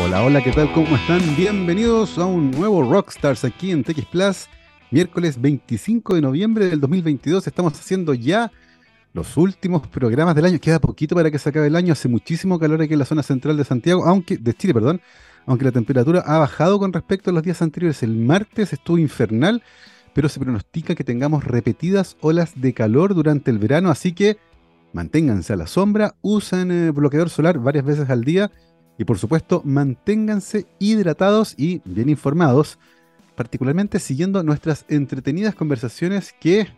Hola, hola, ¿qué tal? ¿Cómo están? Bienvenidos a un nuevo Rockstars aquí en TX Plus. Miércoles 25 de noviembre del 2022. Estamos haciendo ya los últimos programas del año. Queda poquito para que se acabe el año. Hace muchísimo calor aquí en la zona central de Santiago, aunque de Chile, perdón. Aunque la temperatura ha bajado con respecto a los días anteriores. El martes estuvo infernal, pero se pronostica que tengamos repetidas olas de calor durante el verano, así que manténganse a la sombra, usen eh, bloqueador solar varias veces al día y por supuesto manténganse hidratados y bien informados, particularmente siguiendo nuestras entretenidas conversaciones que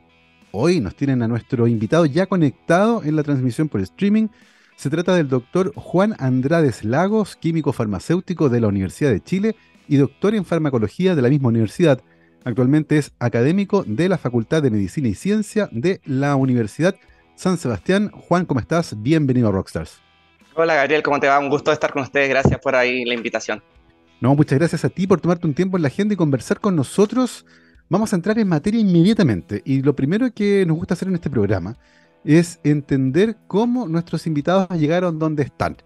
hoy nos tienen a nuestro invitado ya conectado en la transmisión por streaming. Se trata del doctor Juan Andrades Lagos, químico farmacéutico de la Universidad de Chile y doctor en farmacología de la misma universidad. Actualmente es académico de la Facultad de Medicina y Ciencia de la Universidad San Sebastián. Juan, ¿cómo estás? Bienvenido a Rockstars. Hola Gabriel, ¿cómo te va? Un gusto estar con ustedes. Gracias por ahí la invitación. No, muchas gracias a ti por tomarte un tiempo en la agenda y conversar con nosotros. Vamos a entrar en materia inmediatamente. Y lo primero que nos gusta hacer en este programa es entender cómo nuestros invitados llegaron donde están.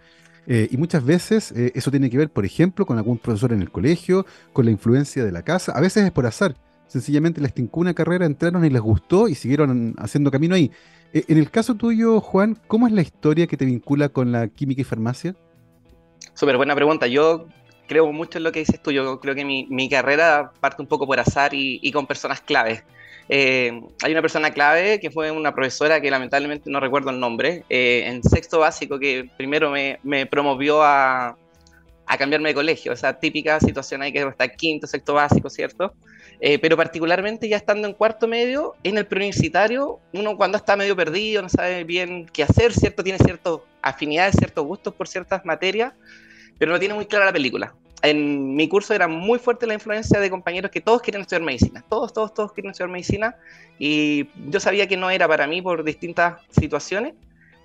Eh, y muchas veces eh, eso tiene que ver, por ejemplo, con algún profesor en el colegio, con la influencia de la casa. A veces es por azar. Sencillamente les tincó una carrera, entraron y les gustó y siguieron haciendo camino ahí. Eh, en el caso tuyo, Juan, ¿cómo es la historia que te vincula con la química y farmacia? Súper buena pregunta. Yo creo mucho en lo que dices tú. Yo creo que mi, carrera parte un poco por azar y, con personas claves. Eh, hay una persona clave que fue una profesora que lamentablemente no recuerdo el nombre, eh, en sexto básico, que primero me, promovió a, cambiarme de colegio. Esa típica situación ahí que está quinto, sexto básico, ¿cierto? Eh, pero particularmente ya estando en cuarto medio, en el preuniversitario, uno cuando está medio perdido, no sabe bien qué hacer, ¿cierto? Tiene ciertas afinidades, ciertos gustos por ciertas materias, pero no tiene muy clara la película. En mi curso era muy fuerte la influencia de compañeros que todos querían estudiar medicina, todos, todos, todos querían estudiar medicina, y yo sabía que no era para mí por distintas situaciones,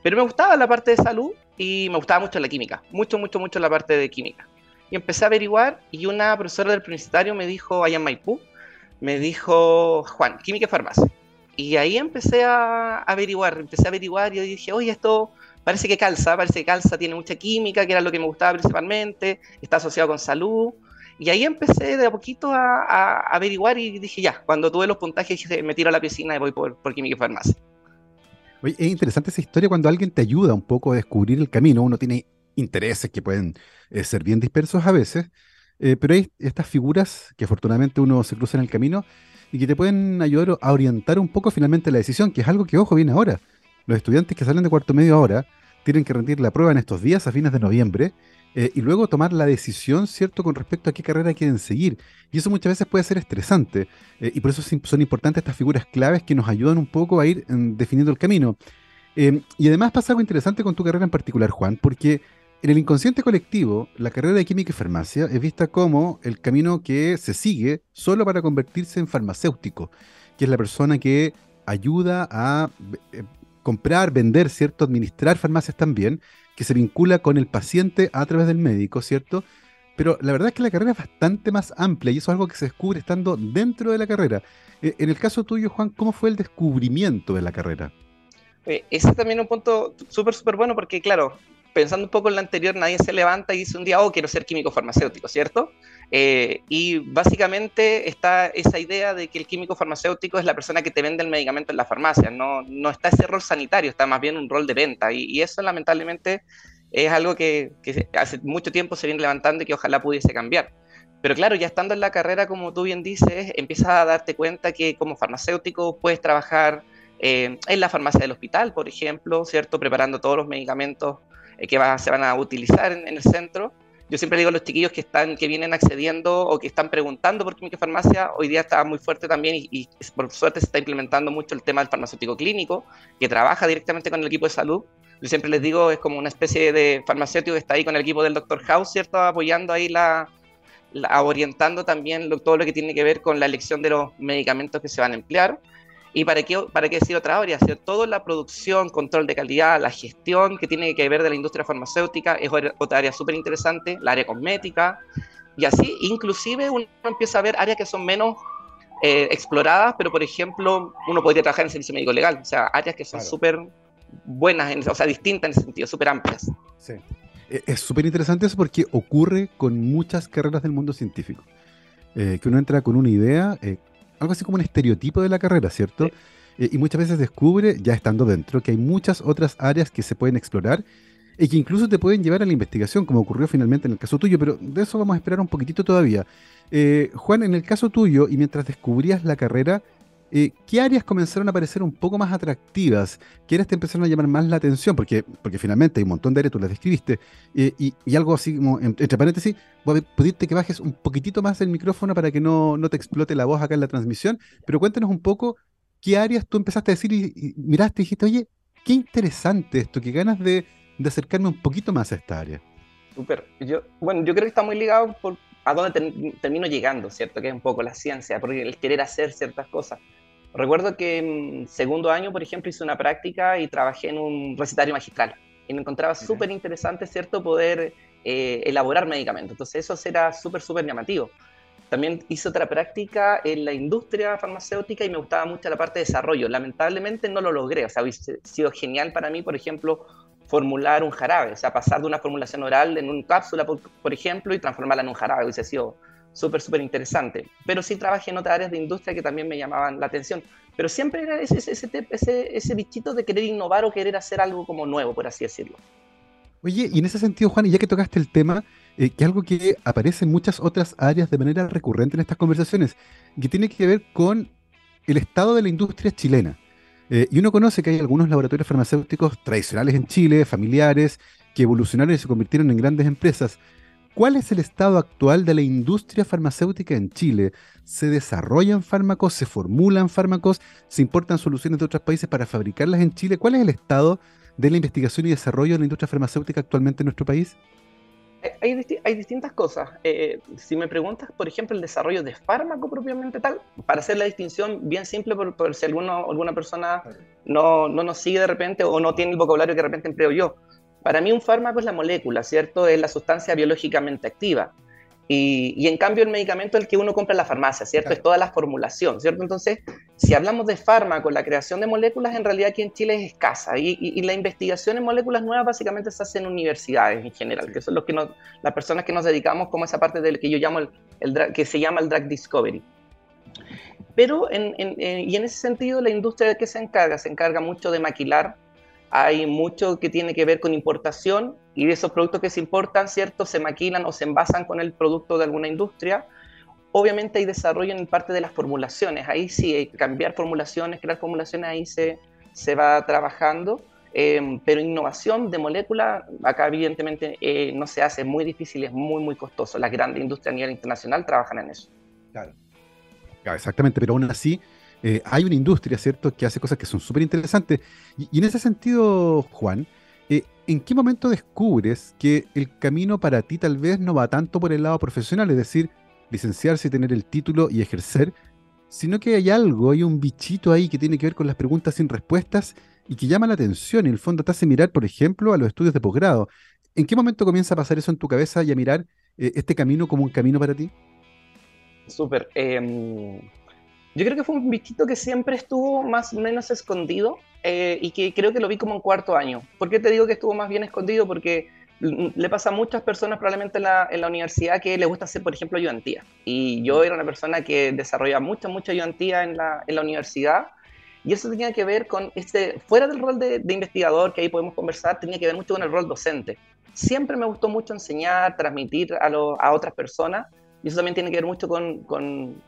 pero me gustaba la parte de salud y me gustaba mucho la química, mucho, mucho, mucho la parte de química. Y empecé a averiguar y una profesora del preuniversitario me dijo, allá en Maipú, me dijo Juan, química y farmacia. Y ahí empecé a averiguar, empecé a averiguar y dije, oye, esto parece que calza, parece que calza, tiene mucha química, que era lo que me gustaba principalmente, está asociado con salud. Y ahí empecé de a poquito a, averiguar y dije, ya, cuando tuve los puntajes me tiro a la piscina y voy por, por química y farmacia. Oye, es interesante esa historia cuando alguien te ayuda un poco a descubrir el camino. Uno tiene intereses que pueden eh, ser bien dispersos a veces, eh, pero hay estas figuras que afortunadamente uno se cruza en el camino y que te pueden ayudar a orientar un poco finalmente la decisión, que es algo que, ojo, viene ahora. Los estudiantes que salen de cuarto medio ahora tienen que rendir la prueba en estos días, a fines de noviembre, eh, y luego tomar la decisión, ¿cierto?, con respecto a qué carrera quieren seguir. Y eso muchas veces puede ser estresante, eh, y por eso son importantes estas figuras claves que nos ayudan un poco a ir mm, definiendo el camino. y además pasa algo interesante con tu carrera en particular, Juan, porque en el inconsciente colectivo, la carrera de química y farmacia es vista como el camino que se sigue solo para convertirse en farmacéutico, que es la persona que ayuda a eh, comprar, vender, ¿cierto? Administrar farmacias también, que se vincula con el paciente a través del médico, ¿cierto? Pero la verdad es que la carrera es bastante más amplia y eso es algo que se descubre estando dentro de la carrera. Eh, en el caso tuyo, Juan, ¿cómo fue el descubrimiento de la carrera? Eh, ese es también un punto súper, súper bueno porque, claro, pensando un poco en lo anterior, nadie se levanta y dice un día, oh, quiero ser químico farmacéutico, ¿cierto? Eh, y básicamente está esa idea de que el químico farmacéutico es la persona que te vende el medicamento en la farmacia, no, no está ese rol sanitario, está más bien un rol de venta. Y, eso lamentablemente es algo que, que, hace mucho tiempo se viene levantando y que ojalá pudiese cambiar. Pero claro, ya estando en la carrera, como tú bien dices, empiezas a darte cuenta que como farmacéutico puedes trabajar eh, en la farmacia del hospital, por ejemplo, ¿cierto? Preparando todos los medicamentos eh, que se van a utilizar en, el centro. Yo siempre digo a los chiquillos que están, que vienen accediendo o que están preguntando por química farmacia, hoy día está muy fuerte también y, por suerte se está implementando mucho el tema del farmacéutico clínico, que trabaja directamente con el equipo de salud. Yo siempre les digo, es como una especie de farmacéutico que está ahí con el equipo del doctor House, ¿cierto? Apoyando ahí la, orientando también todo lo que tiene que ver con la elección de los medicamentos que se van a emplear. ¿Y para qué, para qué decir otra área? toda la producción, control de calidad, la gestión que tiene que ver de la industria farmacéutica es otra área súper interesante, la área cosmética, y así inclusive uno empieza a ver áreas que son menos eh, exploradas, pero por ejemplo uno podría trabajar en servicio médico legal, o sea, áreas que son súper buenas, o sea, distintas en ese sentido, súper amplias. Sí. e, es súper interesante eso porque ocurre con muchas carreras del mundo científico. Eh, que uno entra con una idea, eh, algo así como un estereotipo de la carrera, ¿cierto? Eh, y muchas veces descubre, ya estando dentro, que hay muchas otras áreas que se pueden explorar y que incluso te pueden llevar a la investigación, como ocurrió finalmente en el caso tuyo, pero de eso vamos a esperar un poquitito todavía. Juan, en el caso tuyo, y mientras descubrías la carrera, eh, ¿qué áreas comenzaron a parecer un poco más atractivas? ¿Qué áreas te empezaron a llamar más la atención? Porque, porque finalmente hay un montón de áreas, tú las describiste, eh, y, algo así como, entre paréntesis, voy a pedirte que bajes un poquitito más el micrófono para que no, no te explote la voz acá en la transmisión, pero cuéntanos un poco qué áreas tú empezaste a decir y, miraste y dijiste, oye, qué interesante esto, qué ganas de, acercarme un poquito más a esta área. Súper. Yo, bueno, yo creo que está muy ligado a dónde termino llegando, ¿cierto? Que es un poco la ciencia, porque el querer hacer ciertas cosas. Recuerdo que en segundo año, por ejemplo, hice una práctica y trabajé en un recetario magistral. Y me encontraba súper interesante, ¿cierto?, poder eh, elaborar medicamentos. Entonces eso era súper, súper llamativo. También hice otra práctica en la industria farmacéutica y me gustaba mucho la parte de desarrollo. Lamentablemente no lo logré. O sea, hubiese sido genial para mí, por ejemplo, formular un jarabe. O sea, pasar de una formulación oral en una cápsula, por, por ejemplo, y transformarla en un jarabe. Hubiese sido súper, súper interesante. Pero sí trabajé en otras áreas de industria que también me llamaban la atención. Pero siempre era ese, ese, bichito de querer innovar o querer hacer algo como nuevo, por así decirlo. Oye, y en ese sentido, Juan, y ya que tocaste el tema, eh, que algo que aparece en muchas otras áreas de manera recurrente en estas conversaciones, que tiene que ver con el estado de la industria chilena. Eh, y uno conoce que hay algunos laboratorios farmacéuticos tradicionales en Chile, familiares, que evolucionaron y se convirtieron en grandes empresas. ¿Cuál es el estado actual de la industria farmacéutica en Chile? ¿Se desarrollan fármacos? ¿Se formulan fármacos? ¿Se importan soluciones de otros países para fabricarlas en Chile? ¿Cuál es el estado de la investigación y desarrollo de la industria farmacéutica actualmente en nuestro país? Hay, distintas cosas. Eh, si me preguntas, por ejemplo, el desarrollo de fármaco propiamente tal, para hacer la distinción bien simple, por, si alguno, alguna persona no, no nos sigue de repente o no tiene el vocabulario que de repente empleo yo. Para mí un fármaco es la molécula, ¿cierto? Es la sustancia biológicamente activa. Y, en cambio el medicamento es el que uno compra en la farmacia, ¿cierto? Es toda la formulación, ¿cierto? Entonces, si hablamos de fármaco, la creación de moléculas en realidad aquí en Chile es escasa y, la investigación en moléculas nuevas básicamente se hace en universidades en general, que son los que las personas que nos dedicamos como esa parte del que yo llamo el, que se llama el drug discovery. Pero, en, y en ese sentido, la industria de qué se encarga? Se encarga mucho de maquilar hay mucho que tiene que ver con importación y de esos productos que se importan, ¿cierto? Se maquilan o se envasan con el producto de alguna industria. Obviamente hay desarrollo en parte de las formulaciones, ahí sí, hay que cambiar formulaciones, crear formulaciones, ahí se, se va trabajando. Em, pero innovación de molécula, acá evidentemente eh, no se hace, es muy difícil, es muy, muy costoso. Las grandes industrias a nivel internacional trabajan en eso. Claro exactamente, pero aún así eh, hay una industria, ¿cierto?, que hace cosas que son súper interesantes. Y, en ese sentido, Juan, eh, ¿en qué momento descubres que el camino para ti tal vez no va tanto por el lado profesional, es decir, licenciarse y tener el título y ejercer, sino que hay algo, hay un bichito ahí que tiene que ver con las preguntas sin respuestas y que llama la atención en el fondo te hace mirar, por ejemplo, a los estudios de posgrado. ¿En qué momento comienza a pasar eso en tu cabeza y a mirar eh, este camino como un camino para ti? Súper. Em, yo creo que fue un bichito que siempre estuvo más o menos escondido eh, y que creo que lo vi como en cuarto año. ¿Por qué te digo que estuvo más bien escondido? Porque le pasa a muchas personas probablemente en la, en la universidad que le gusta hacer, por ejemplo, ayudantía. Y yo era una persona que desarrollaba mucha, mucha ayudantía en la, en la universidad. Y eso tenía que ver con, este, fuera del rol de, de, investigador, que ahí podemos conversar, tenía que ver mucho con el rol docente. Siempre me gustó mucho enseñar, transmitir a, a otras personas. Y eso también tiene que ver mucho con, con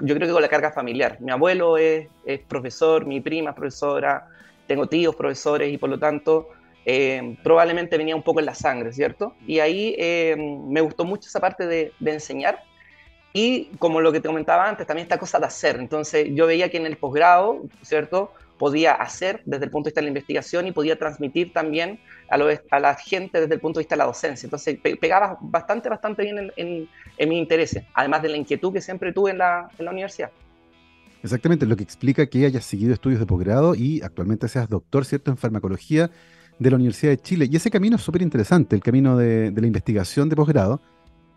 yo creo que con la carga familiar. Mi abuelo es, profesor, mi prima es profesora, tengo tíos profesores y por lo tanto eh, probablemente venía un poco en la sangre, ¿cierto? Y ahí eh, me gustó mucho esa parte de, de, enseñar y como lo que te comentaba antes, también esta cosa de hacer. Entonces yo veía que en el posgrado, ¿cierto? Podía hacer desde el punto de vista de la investigación y podía transmitir también a, a la gente desde el punto de vista de la docencia. Entonces pegaba bastante, bastante bien en, en, mi interés, además de la inquietud que siempre tuve en la, en la universidad. Exactamente, lo que explica que hayas seguido estudios de posgrado y actualmente seas doctor, ¿cierto?, en farmacología de la Universidad de Chile. Y ese camino es súper interesante, el camino de, de la investigación de posgrado,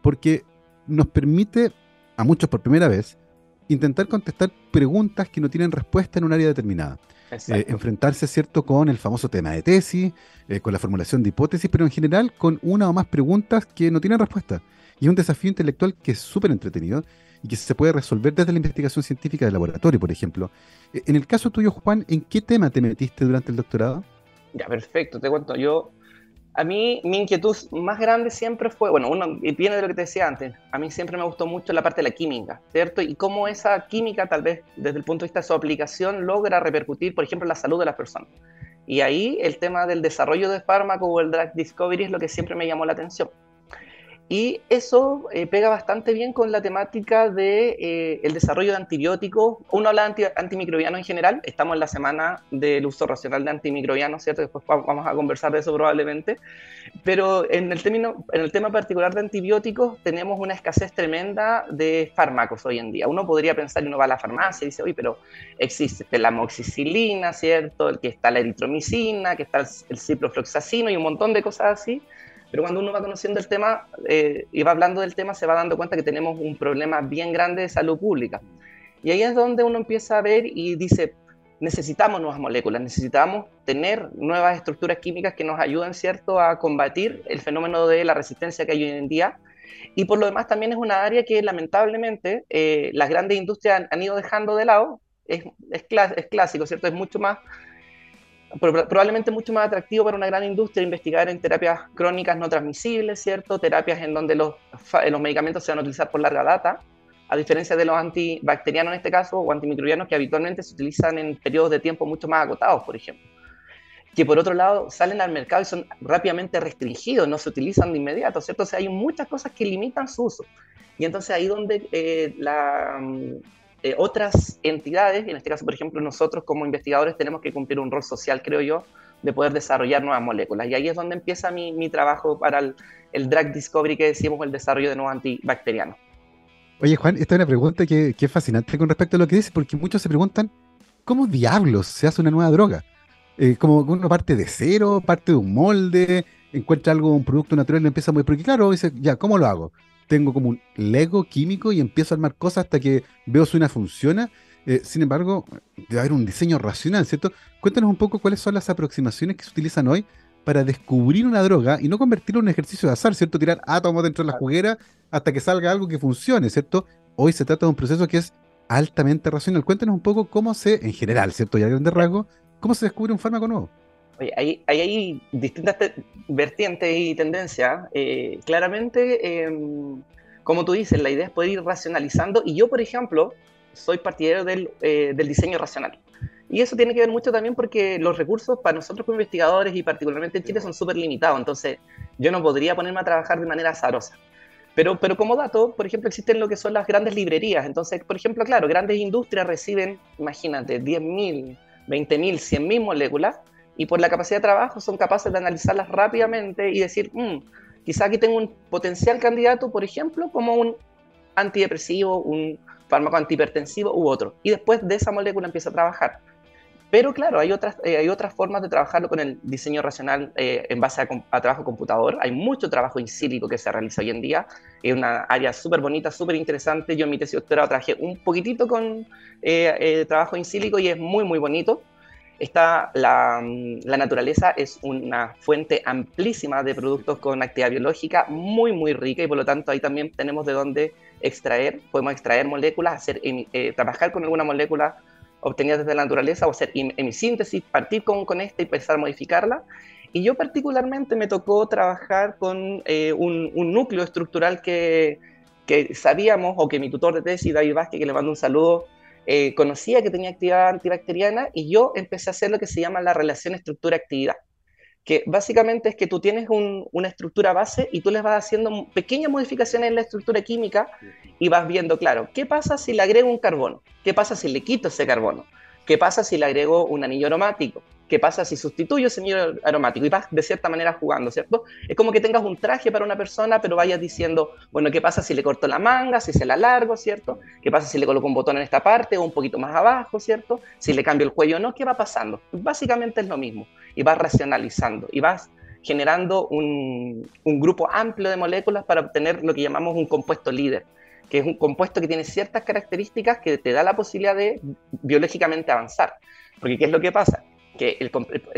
porque nos permite, a muchos por primera vez, intentar contestar preguntas que no tienen respuesta en un área determinada. Eh, enfrentarse, ¿cierto?, con el famoso tema de tesis, eh, con la formulación de hipótesis, pero en general con una o más preguntas que no tienen respuesta. Y es un desafío intelectual que es súper entretenido y que se puede resolver desde la investigación científica de laboratorio, por ejemplo. Eh, en el caso tuyo, Juan, ¿en qué tema te metiste durante el doctorado? Ya, perfecto, te cuento. Yo a mí mi inquietud más grande siempre fue, bueno, uno viene de lo que te decía antes, a mí siempre me gustó mucho la parte de la química, ¿cierto? Y cómo esa química tal vez desde el punto de vista de su aplicación logra repercutir, por ejemplo, en la salud de las personas. Y ahí el tema del desarrollo de fármacos o el drug discovery es lo que siempre me llamó la atención. Y eso eh, pega bastante bien con la temática del de, eh, el desarrollo de antibióticos. Uno habla de anti, antimicrobianos en general, estamos en la semana del uso racional de antimicrobianos, ¿cierto? Después vamos a conversar de eso probablemente. Pero en el, término, en el tema particular de antibióticos tenemos una escasez tremenda de fármacos hoy en día. Uno podría pensar, uno va a la farmacia y dice, oye, pero existe la amoxicilina, ¿cierto? El que está la eritromicina, que está el ciprofloxacino y un montón de cosas así pero cuando uno va conociendo el tema eh, y va hablando del tema, se va dando cuenta que tenemos un problema bien grande de salud pública. Y ahí es donde uno empieza a ver y dice, necesitamos nuevas moléculas, necesitamos tener nuevas estructuras químicas que nos ayuden, ¿cierto?, a combatir el fenómeno de la resistencia que hay hoy en día. Y por lo demás también es una área que lamentablemente eh, las grandes industrias han, ido dejando de lado. Es, es, es clásico, ¿cierto? Es mucho más probablemente mucho más atractivo para una gran industria investigar en terapias crónicas no transmisibles, ¿cierto? Terapias en donde los, los medicamentos se van a utilizar por larga data, a diferencia de los antibacterianos en este caso, o antimicrobianos que habitualmente se utilizan en periodos de tiempo mucho más agotados, por ejemplo. Que por otro lado salen al mercado y son rápidamente restringidos, no se utilizan de inmediato, ¿cierto? O sea, hay muchas cosas que limitan su uso. Y entonces ahí donde eh, la, eh, otras entidades, en este caso, por ejemplo, nosotros como investigadores tenemos que cumplir un rol social, creo yo, de poder desarrollar nuevas moléculas. Y ahí es donde empieza mi, mi trabajo para el, drug discovery que decimos, el desarrollo de nuevos antibacterianos. Oye, Juan, esta es una pregunta que, que, es fascinante con respecto a lo que dices, porque muchos se preguntan, ¿cómo diablos se hace una nueva droga? Eh, como uno parte de cero, parte de un molde, encuentra algo, un producto natural y empieza muy... Porque claro, dice, ya, ¿cómo lo hago? Tengo como un Lego químico y empiezo a armar cosas hasta que veo si una funciona. Eh, sin embargo, debe haber un diseño racional, ¿cierto? Cuéntanos un poco cuáles son las aproximaciones que se utilizan hoy para descubrir una droga y no convertirlo en un ejercicio de azar, ¿cierto? Tirar átomos dentro de la juguera hasta que salga algo que funcione, ¿cierto? Hoy se trata de un proceso que es altamente racional. Cuéntanos un poco cómo se, en general, ¿cierto? Y a grandes rasgos, cómo se descubre un fármaco nuevo. Oye, hay, hay, distintas vertientes y tendencias. Eh, claramente, em, como tú dices, la idea es poder ir racionalizando. Y yo, por ejemplo, soy partidario del, eh, del, diseño racional. Y eso tiene que ver mucho también porque los recursos para nosotros como investigadores y particularmente en Chile son súper limitados. Entonces, yo no podría ponerme a trabajar de manera azarosa. Pero, pero como dato, por ejemplo, existen lo que son las grandes librerías. Entonces, por ejemplo, claro, grandes industrias reciben, imagínate, 10.000, 20.000, 100.000 moléculas y por la capacidad de trabajo son capaces de analizarlas rápidamente y decir, mm, quizá aquí tengo un potencial candidato, por ejemplo, como un antidepresivo, un fármaco antihipertensivo u otro. Y después de esa molécula empieza a trabajar. Pero claro, hay otras, eh, hay otras formas de trabajarlo con el diseño racional eh, en base a, trabajo computador. Hay mucho trabajo in silico que se realiza hoy en día. Es una área súper bonita, súper interesante. Yo en mi tesis doctorado trabajé un poquitito con eh, trabajo in silico y es muy, muy bonito. Esta, la, la, naturaleza es una fuente amplísima de productos con actividad biológica muy, muy rica y por lo tanto ahí también tenemos de dónde extraer, podemos extraer moléculas, hacer, eh, trabajar con alguna molécula obtenida desde la naturaleza o hacer hemisíntesis, partir con, con esta y empezar a modificarla. Y yo particularmente me tocó trabajar con eh, un, un, núcleo estructural que, que sabíamos, o que mi tutor de tesis, David Vázquez, que le mando un saludo, eh, conocía que tenía actividad antibacteriana y yo empecé a hacer lo que se llama la relación estructura-actividad, que básicamente es que tú tienes una estructura base y tú les vas haciendo pequeñas modificaciones en la estructura química y vas viendo, claro, ¿qué pasa si le agrego un carbono? ¿Qué pasa si le quito ese carbono? ¿Qué pasa si le agrego un anillo aromático? ¿Qué pasa si sustituyo ese anillo aromático? Y vas de cierta manera jugando, ¿cierto? Es como que tengas un traje para una persona, pero vayas diciendo, bueno, ¿qué pasa si le corto la manga, si se la largo, ¿cierto? ¿Qué pasa si le coloco un botón en esta parte o un poquito más abajo, ¿cierto? Si le cambio el cuello o no, ¿qué va pasando? Básicamente es lo mismo. Y vas racionalizando y vas generando un, un grupo amplio de moléculas para obtener lo que llamamos un compuesto líder que es un compuesto que tiene ciertas características que te da la posibilidad de biológicamente avanzar. Porque ¿qué es lo que pasa? Que el,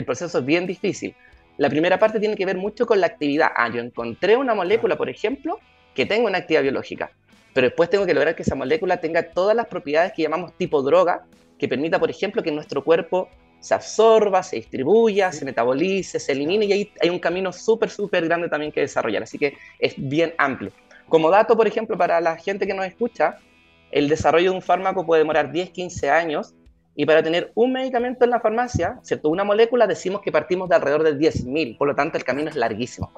proceso es bien difícil. La primera parte tiene que ver mucho con la actividad. Ah, yo encontré una molécula, por ejemplo, que tenga una actividad biológica, pero después tengo que lograr que esa molécula tenga todas las propiedades que llamamos tipo droga, que permita, por ejemplo, que nuestro cuerpo se absorba, se distribuya, se metabolice, se elimine, y ahí hay un camino súper, súper grande también que desarrollar. Así que es bien amplio. Como dato, por ejemplo, para la gente que nos escucha, el desarrollo de un fármaco puede demorar 10, 15 años, y para tener un medicamento en la farmacia, ¿cierto? Una molécula, decimos que partimos de alrededor de 10.000, por lo tanto el camino es larguísimo.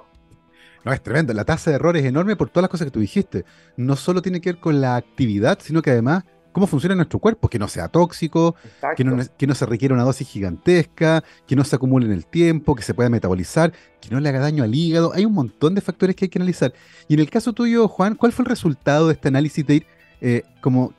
No, es tremendo. La tasa de error es enorme por todas las cosas que tú dijiste. No solo tiene que ver con la actividad, sino que además cómo funciona nuestro cuerpo, que no sea tóxico, que no, que no, se requiera una dosis gigantesca, que no se acumule en el tiempo, que se pueda metabolizar, que no le haga daño al hígado. Hay un montón de factores que hay que analizar. Y en el caso tuyo, Juan, ¿cuál fue el resultado de este análisis de ir eh, como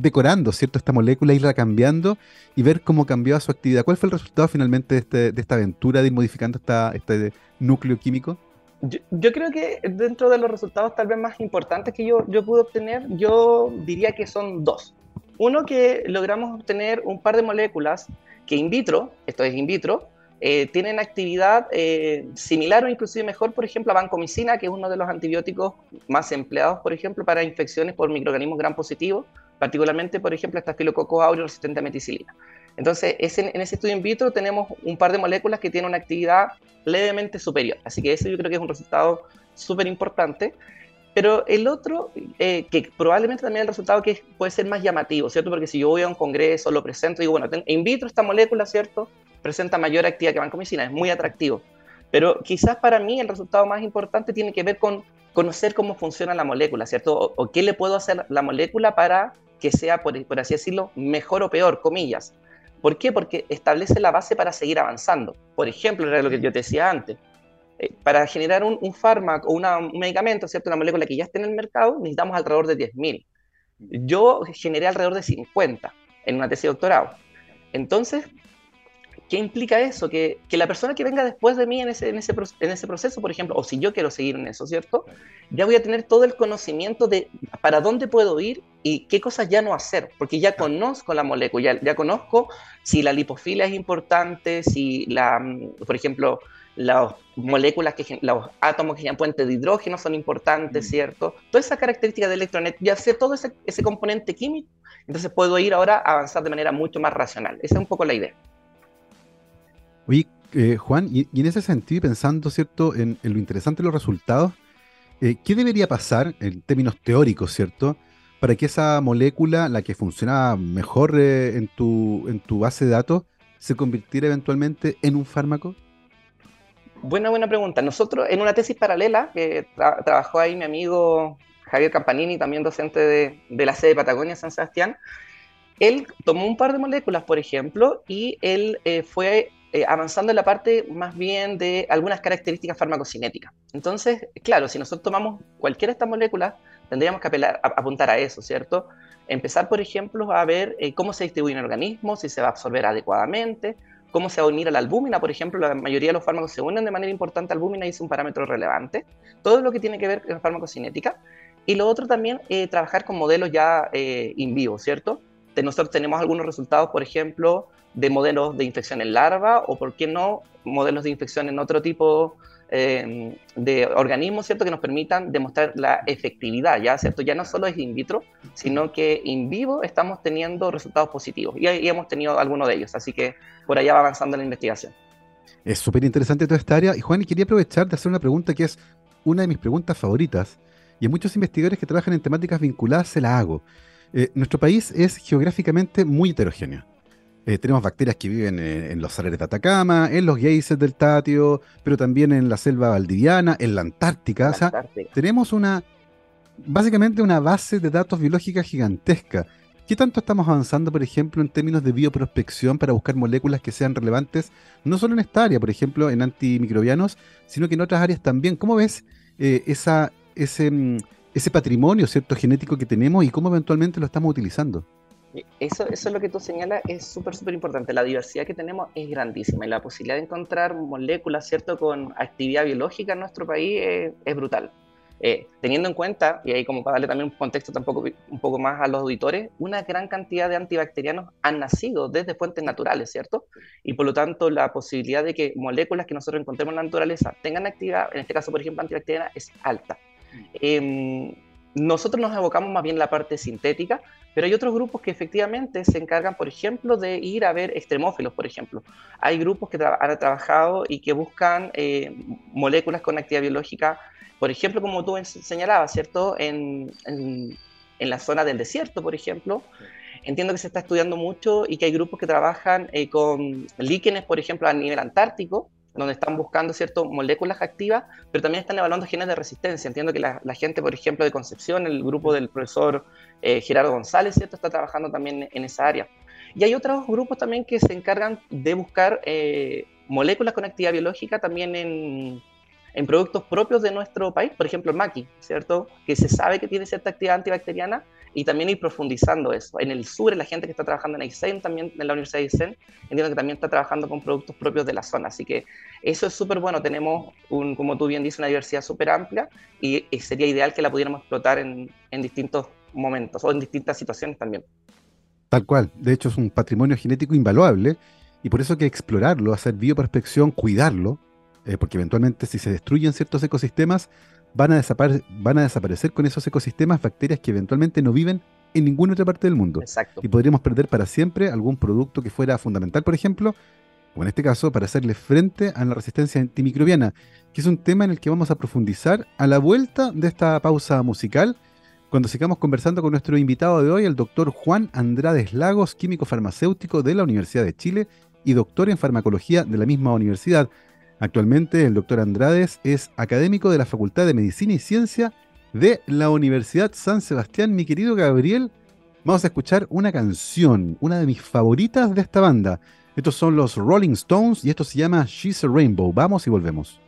decorando, ¿cierto? Esta molécula, irla cambiando y ver cómo cambiaba su actividad. ¿Cuál fue el resultado finalmente de, este, esta aventura de ir modificando este núcleo químico? Yo, creo que dentro de los resultados tal vez más importantes que yo, yo pude obtener, yo diría que son dos. Uno, que logramos obtener un par de moléculas que in vitro, esto es in vitro, eh, tienen actividad eh, similar o inclusive mejor, por ejemplo, a vancomicina, que es uno de los antibióticos más empleados, por ejemplo, para infecciones por microorganismos gram positivos, particularmente, por ejemplo, estafilococcus aureus resistente a meticilina. Entonces, en ese estudio in vitro tenemos un par de moléculas que tienen una actividad levemente superior. Así que eso yo creo que es un resultado súper importante. Pero el otro, eh, que probablemente también el resultado que puede ser más llamativo, ¿cierto? Porque si yo voy a un congreso, lo presento, digo, bueno, in vitro esta molécula, ¿cierto? Presenta mayor actividad que vancomicina, es muy atractivo. Pero quizás para mí el resultado más importante tiene que ver con conocer cómo funciona la molécula, ¿cierto? O, o qué le puedo hacer la molécula para que sea, por, por así decirlo, mejor o peor, comillas. ¿Por qué? Porque establece la base para seguir avanzando. Por ejemplo, era lo que yo te decía antes. Eh, para generar un, fármaco o un medicamento, ¿cierto? una molécula que ya esté en el mercado, necesitamos alrededor de 10.000. Yo generé alrededor de 50 en una tesis de doctorado. Entonces, ¿Qué implica eso? Que, que, la persona que venga después de mí en ese, en, ese, en ese proceso, por ejemplo, o si yo quiero seguir en eso, ¿cierto? Ya voy a tener todo el conocimiento de para dónde puedo ir y qué cosas ya no hacer, porque ya conozco la molécula, ya, ya conozco si la lipofilia es importante, si la, por ejemplo, las moléculas, que, los átomos que generan puente de hidrógeno son importantes, mm. ¿cierto? Toda esa característica de electronet, ya sé todo ese, ese componente químico, entonces puedo ir ahora a avanzar de manera mucho más racional. Esa es un poco la idea. Oye, eh, Juan, y, en ese sentido, pensando, ¿cierto?, en, lo interesante de los resultados, eh, ¿qué debería pasar en términos teóricos, ¿cierto?, para que esa molécula, la que funcionaba mejor eh, en, tu, en tu base de datos, se convirtiera eventualmente en un fármaco? Buena, buena pregunta. Nosotros, en una tesis paralela, que trabajó ahí mi amigo Javier Campanini, también docente de, de la sede de Patagonia, San Sebastián, él tomó un par de moléculas, por ejemplo, y él fue eh, avanzando en la parte más bien de algunas características farmacocinéticas. Entonces, claro, si nosotros tomamos cualquiera de estas moléculas, tendríamos que apelar, apuntar a eso, ¿cierto? Empezar, por ejemplo, a ver eh, cómo se distribuye en el organismo, si se va a absorber adecuadamente, cómo se va a unir a la albúmina, por ejemplo, la mayoría de los fármacos se unen de manera importante a albúmina y es un parámetro relevante. Todo lo que tiene que ver con farmacocinética. Y lo otro también, eh, trabajar con modelos ya in vivo, ¿cierto? Nosotros tenemos algunos resultados, por ejemplo, de modelos de infección en larva o, por qué no, modelos de infección en otro tipo eh, de organismos, ¿cierto? Que nos permitan demostrar la efectividad, ¿ya? ¿Cierto? Ya no solo es in vitro, sino que in vivo estamos teniendo resultados positivos y, y hemos tenido algunos de ellos, así que por allá va avanzando la investigación. Es súper interesante toda esta área y Juan, quería aprovechar de hacer una pregunta que es una de mis preguntas favoritas y a muchos investigadores que trabajan en temáticas vinculadas se la hago. Eh, nuestro país es geográficamente muy heterogéneo. Eh, tenemos bacterias que viven en, los saleres de Atacama, en los geysers del Tatio, pero también en la selva valdiviana, en la Antártica. O sea, tenemos una, básicamente una base de datos biológica gigantesca. ¿Qué tanto estamos avanzando, por ejemplo, en términos de bioprospección para buscar moléculas que sean relevantes, no solo en esta área, por ejemplo, en antimicrobianos, sino que en otras áreas también? ¿Cómo ves eh, esa, ese, mm, ese patrimonio cierto genético que tenemos y cómo eventualmente lo estamos utilizando. Eso, eso es lo que tú señalas, es súper, súper importante. La diversidad que tenemos es grandísima y la posibilidad de encontrar moléculas, ¿cierto?, con actividad biológica en nuestro país es, brutal. Eh, teniendo en cuenta, y ahí como para darle también un contexto tampoco, un poco más a los auditores, una gran cantidad de antibacterianos han nacido desde fuentes naturales, ¿cierto? Y por lo tanto la posibilidad de que moléculas que nosotros encontremos en la naturaleza tengan actividad, en este caso por ejemplo antibacteriana, es alta. Eh, nosotros nos evocamos más bien la parte sintética, pero hay otros grupos que efectivamente se encargan, por ejemplo, de ir a ver extremófilos, por ejemplo. Hay grupos que han trabajado y que buscan eh, moléculas con actividad biológica, por ejemplo, como tú señalabas, ¿cierto? En, en, la zona del desierto, por ejemplo. Entiendo que se está estudiando mucho y que hay grupos que trabajan eh, con líquenes, por ejemplo, a nivel antártico, donde están buscando ciertas moléculas activas, pero también están evaluando genes de resistencia. Entiendo que la, gente, por ejemplo, de Concepción, el grupo del profesor eh, Gerardo González, ¿cierto? está trabajando también en esa área. Y hay otros grupos también que se encargan de buscar eh, moléculas con actividad biológica también en, en, productos propios de nuestro país, por ejemplo, el maqui, ¿cierto? Que se sabe que tiene cierta actividad antibacteriana y también ir profundizando eso. En el sur, la gente que está trabajando en Aysén, también en la Universidad de Aysén, entiendo que también está trabajando con productos propios de la zona. Así que eso es súper bueno. Tenemos, un, como tú bien dices, una diversidad súper amplia y, sería ideal que la pudiéramos explotar en, en distintos momentos o en distintas situaciones también. Tal cual. De hecho, es un patrimonio genético invaluable y por eso hay que explorarlo, hacer bioprospección, cuidarlo, eh, porque eventualmente si se destruyen ciertos ecosistemas, van a, van a desaparecer con esos ecosistemas bacterias que eventualmente no viven en ninguna otra parte del mundo. Exacto. Y podríamos perder para siempre algún producto que fuera fundamental, por ejemplo, o en este caso, para hacerle frente a la resistencia antimicrobiana, que es un tema en el que vamos a profundizar a la vuelta de esta pausa musical, cuando sigamos conversando con nuestro invitado de hoy, el doctor Juan Andrades Lagos, químico farmacéutico de la Universidad de Chile y doctor en farmacología de la misma universidad. Actualmente el doctor Andrades es académico de la Facultad de Medicina y Ciencia de la Universidad San Sebastián. Mi querido Gabriel, vamos a escuchar una canción, una de mis favoritas de esta banda. Estos son los Rolling Stones y esto se llama She's a Rainbow. Vamos y volvemos.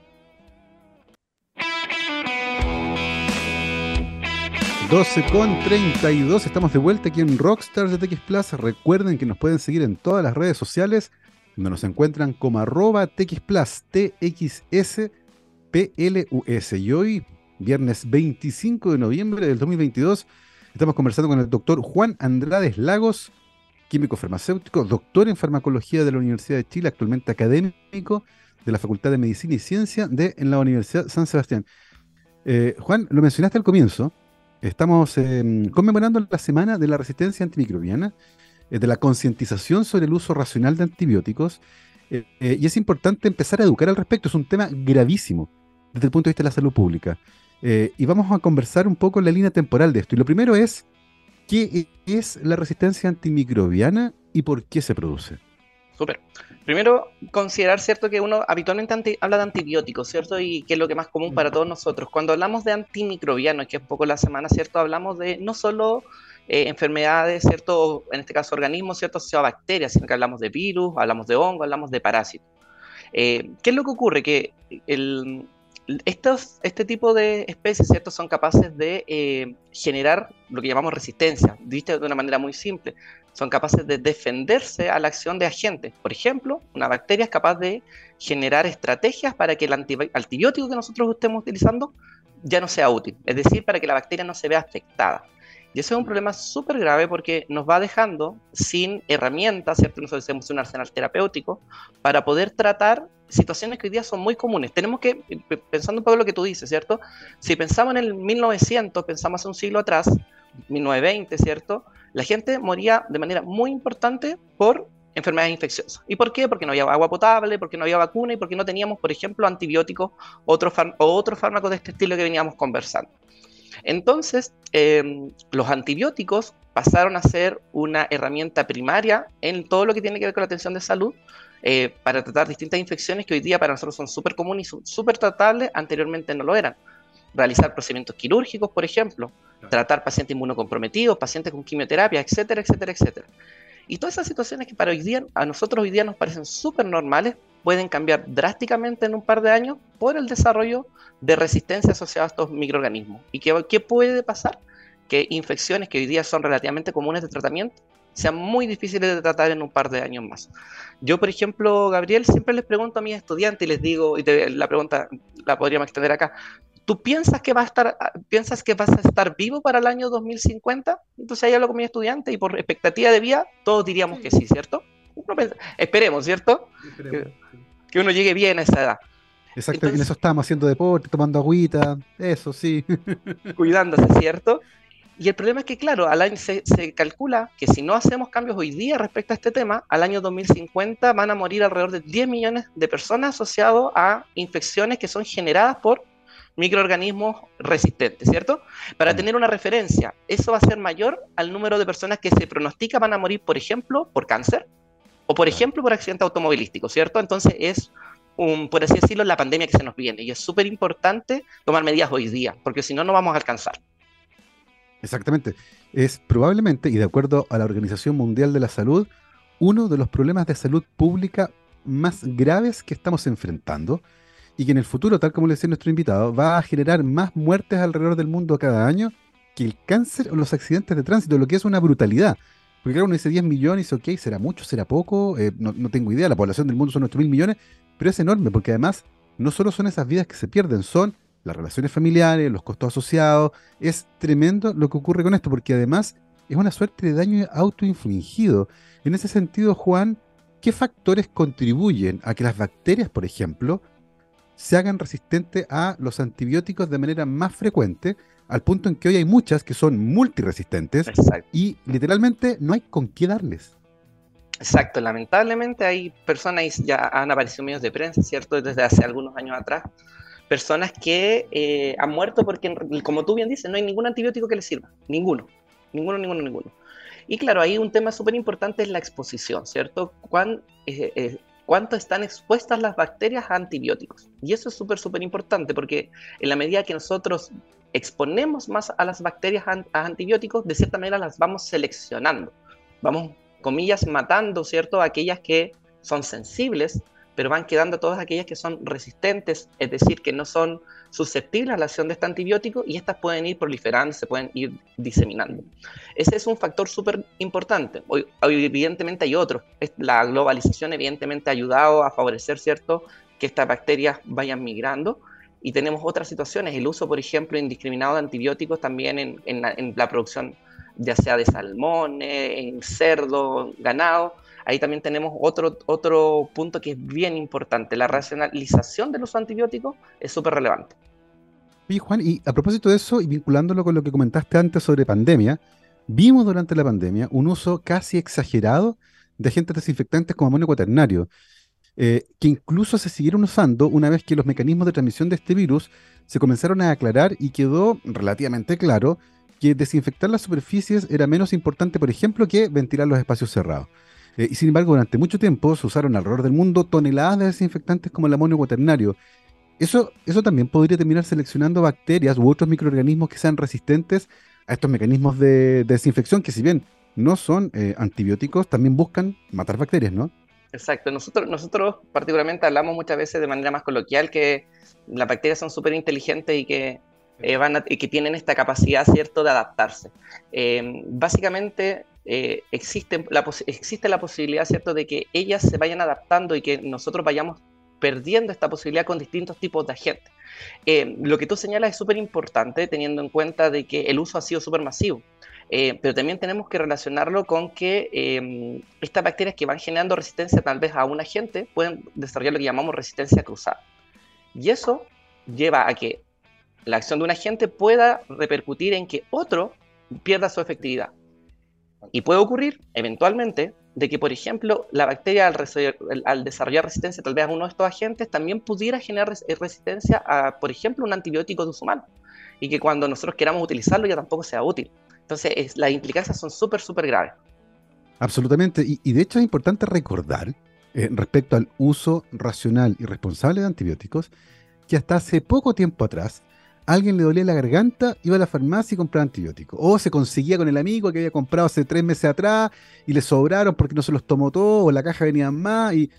12 con 32, estamos de vuelta aquí en Rockstars de TX Plus. Recuerden que nos pueden seguir en todas las redes sociales donde nos encuentran como arroba TXPlus. Y hoy, viernes 25 de noviembre del 2022, estamos conversando con el doctor Juan Andrades Lagos, químico farmacéutico, doctor en farmacología de la Universidad de Chile, actualmente académico de la Facultad de Medicina y Ciencia de en la Universidad San Sebastián. Eh, Juan, lo mencionaste al comienzo, estamos em, conmemorando la Semana de la Resistencia Antimicrobiana de la concientización sobre el uso racional de antibióticos. Eh, eh, y es importante empezar a educar al respecto. Es un tema gravísimo desde el punto de vista de la salud pública. y vamos a conversar un poco en la línea temporal de esto. Y lo primero es, ¿qué es la resistencia antimicrobiana y por qué se produce? Súper. Primero, considerar, ¿cierto?, que uno habitualmente habla de antibióticos, ¿cierto? Y que es lo que es más común para todos nosotros. Cuando hablamos de antimicrobiano, que es poco la semana, ¿cierto?, hablamos de no solo eh, enfermedades, ¿cierto? En este caso organismos, ¿cierto? Bacterias, sino que hablamos de virus, hablamos de hongo, hablamos de parásitos. Eh, ¿Qué es lo que ocurre? Que estos, este tipo de especies, ¿cierto? Son capaces de eh, generar lo que llamamos resistencia, dicho de una manera muy simple. Son capaces de defenderse a la acción de agentes. Por ejemplo, una bacteria es capaz de generar estrategias para que el antibiótico que nosotros estemos utilizando ya no sea útil, es decir, para que la bacteria no se vea afectada. Y eso es un problema súper grave porque nos va dejando sin herramientas, ¿cierto? Nosotros tenemos un arsenal terapéutico para poder tratar situaciones que hoy día son muy comunes. Tenemos que, pensando un poco lo que tú dices, ¿cierto? Si pensamos en el 1900, pensamos hace un siglo atrás, 1920, ¿cierto? La gente moría de manera muy importante por enfermedades infecciosas. ¿Y por qué? Porque no había agua potable, porque no había vacuna y porque no teníamos, por ejemplo, antibióticos otro o otros fármacos de este estilo que veníamos conversando. Entonces, em, los antibióticos pasaron a ser una herramienta primaria en todo lo que tiene que ver con la atención de salud eh, para tratar distintas infecciones que hoy día para nosotros son súper comunes y súper tratables, anteriormente no lo eran. Realizar procedimientos quirúrgicos, por ejemplo, tratar pacientes inmunocomprometidos, pacientes con quimioterapia, etcétera, etcétera, etcétera. Y todas esas situaciones que para hoy día, a nosotros hoy día nos parecen súper normales, pueden cambiar drásticamente en un par de años por el desarrollo de resistencia asociada a estos microorganismos. ¿Y qué, qué puede pasar? Que infecciones que hoy día son relativamente comunes de tratamiento sean muy difíciles de tratar en un par de años más. Yo, por ejemplo, Gabriel, siempre les pregunto a mis estudiantes y les digo, y la pregunta la podríamos extender acá, ¿tú piensas que, va a estar, piensas que vas a estar vivo para el año 2050? Entonces ahí hablo con mi estudiante y por expectativa de vida todos diríamos que sí, ¿cierto? Esperemos, ¿cierto? que, uno llegue bien a esa edad. Exacto, en eso estábamos haciendo deporte, tomando agüita, eso sí. Cuidándose, ¿cierto? Y el problema es que, claro, al año se, calcula que si no hacemos cambios hoy día respecto a este tema, al año 2050 van a morir alrededor de 10 millones de personas asociados a infecciones que son generadas por microorganismos resistentes, ¿cierto? Para mm. tener una referencia, eso va a ser mayor al número de personas que se pronostica van a morir, por ejemplo, por cáncer o, por ejemplo, por accidente automovilístico, ¿cierto? Entonces es, un, por así decirlo, la pandemia que se nos viene y es súper importante tomar medidas hoy día, porque si no, no vamos a alcanzar. Exactamente. Es probablemente, y de acuerdo a la Organización Mundial de la Salud, uno de los problemas de salud pública más graves que estamos enfrentando y que en el futuro, tal como le decía nuestro invitado, va a generar más muertes alrededor del mundo cada año que el cáncer o los accidentes de tránsito, lo que es una brutalidad. Porque claro, uno dice 10 millones, ok, ¿será mucho? ¿Será poco? Eh, no, no, tengo idea, la población del mundo son 8 mil millones, pero es enorme porque además no solo son esas vidas que se pierden, son las relaciones familiares, los costos asociados. Es tremendo lo que ocurre con esto, porque además es una suerte de daño autoinfligido. En ese sentido, Juan, ¿qué factores contribuyen a que las bacterias, por ejemplo, se hagan resistentes a los antibióticos de manera más frecuente, al punto en que hoy hay muchas que son multiresistentes y literalmente no hay con qué darles? Exacto, lamentablemente hay personas, ya han aparecido medios de prensa, ¿cierto? Desde hace algunos años atrás, personas que eh, han muerto porque, como tú bien dices, no hay ningún antibiótico que les sirva. Ninguno. Ninguno, ninguno, ninguno. Y claro, ahí un tema súper importante es la exposición, ¿cierto? ¿Cuán, eh, eh, ¿Cuánto están expuestas las bacterias a antibióticos? Y eso es súper, súper importante porque en la medida que nosotros exponemos más a las bacterias a, antibióticos, de cierta manera las vamos seleccionando. Vamos, comillas, matando, ¿cierto? Aquellas que son sensibles pero van quedando todas aquellas que son resistentes, es decir, que no son susceptibles a la acción de este antibiótico y estas pueden ir proliferando, se pueden ir diseminando. Ese es un factor súper importante. Hoy, evidentemente hay otros. La globalización evidentemente ha ayudado a favorecer, ¿cierto?, que estas bacterias vayan migrando. Y tenemos otras situaciones, el uso, por ejemplo, indiscriminado de antibióticos también en, en, la, en la producción ya sea de salmones, en cerdo, ganado, ahí también tenemos otro, otro punto que es bien importante. La racionalización de los antibióticos es súper relevante. Y Juan, y a propósito de eso, y vinculándolo con lo que comentaste antes sobre pandemia, vimos durante la pandemia un uso casi exagerado de agentes desinfectantes como amonio cuaternario, eh, que incluso se siguieron usando una vez que los mecanismos de transmisión de este virus se comenzaron a aclarar y quedó relativamente claro que desinfectar las superficies era menos importante, por ejemplo, que ventilar los espacios cerrados. Eh, y sin embargo, durante mucho tiempo se usaron alrededor del mundo toneladas de desinfectantes como el amonio cuaternario. Eso, eso también podría terminar seleccionando bacterias u otros microorganismos que sean resistentes a estos mecanismos de, desinfección, que si bien no son eh, antibióticos, también buscan matar bacterias, ¿no? Exacto. Nosotros, nosotros particularmente hablamos muchas veces de manera más coloquial que las bacterias son súper inteligentes y que, eh, van y que tienen esta capacidad, ¿cierto?, de adaptarse. básicamente, eh, existe, la posibilidad, ¿cierto?, de que ellas se vayan adaptando y que nosotros vayamos perdiendo esta posibilidad con distintos tipos de agentes. Eh, lo que tú señalas es súper importante teniendo en cuenta de que el uso ha sido súper masivo. Eh, pero también tenemos que relacionarlo con que em, estas bacterias que van generando resistencia tal vez a un agente pueden desarrollar lo que llamamos resistencia cruzada. Y eso lleva a que la acción de un agente pueda repercutir en que otro pierda su efectividad. Y puede ocurrir, eventualmente, de que, por ejemplo, la bacteria al, desarrollar resistencia tal vez a uno de estos agentes también pudiera generar eh, resistencia a, por ejemplo, un antibiótico de uso humano. Y que cuando nosotros queramos utilizarlo ya tampoco sea útil. Entonces, las implicancias son súper, súper graves. Absolutamente. Y, de hecho es importante recordar, eh, respecto al uso racional y responsable de antibióticos, que hasta hace poco tiempo atrás alguien le dolía la garganta, iba a la farmacia y compraba antibióticos. O se conseguía con el amigo que había comprado hace tres meses atrás y le sobraron porque no se los tomó todo, o la caja venía más, y,